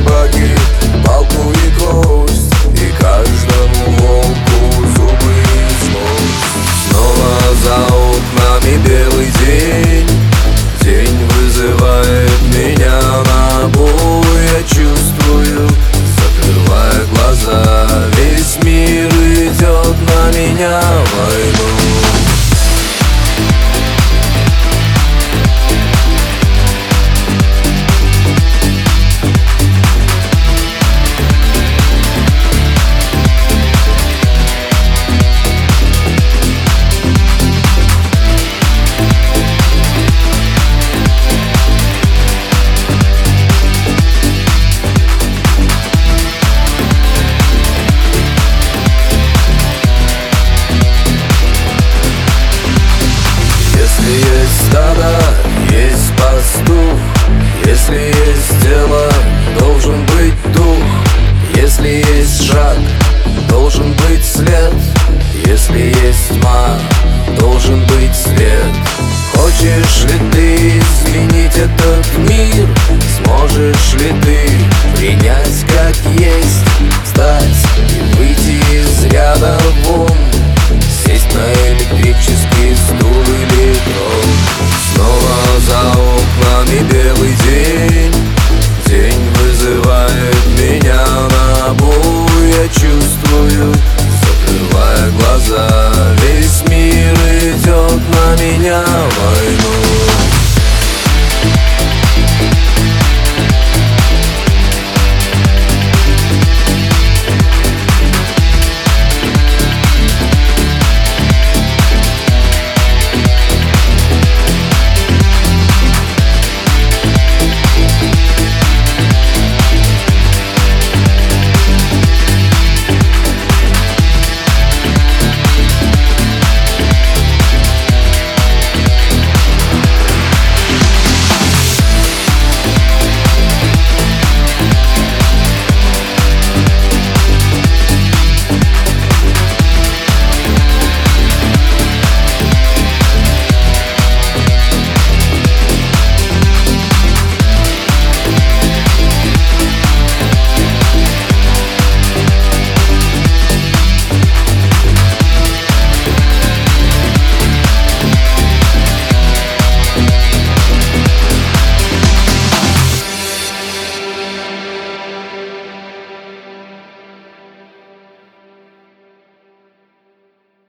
табаки, палку и кость И каждому волку зубы и злость Снова за окнами белый день День вызывает меня на бой. Я чувствую, закрывая глаза Весь мир идет на меня войну быть след. Если есть тьма, должен быть свет. Хочешь ли ты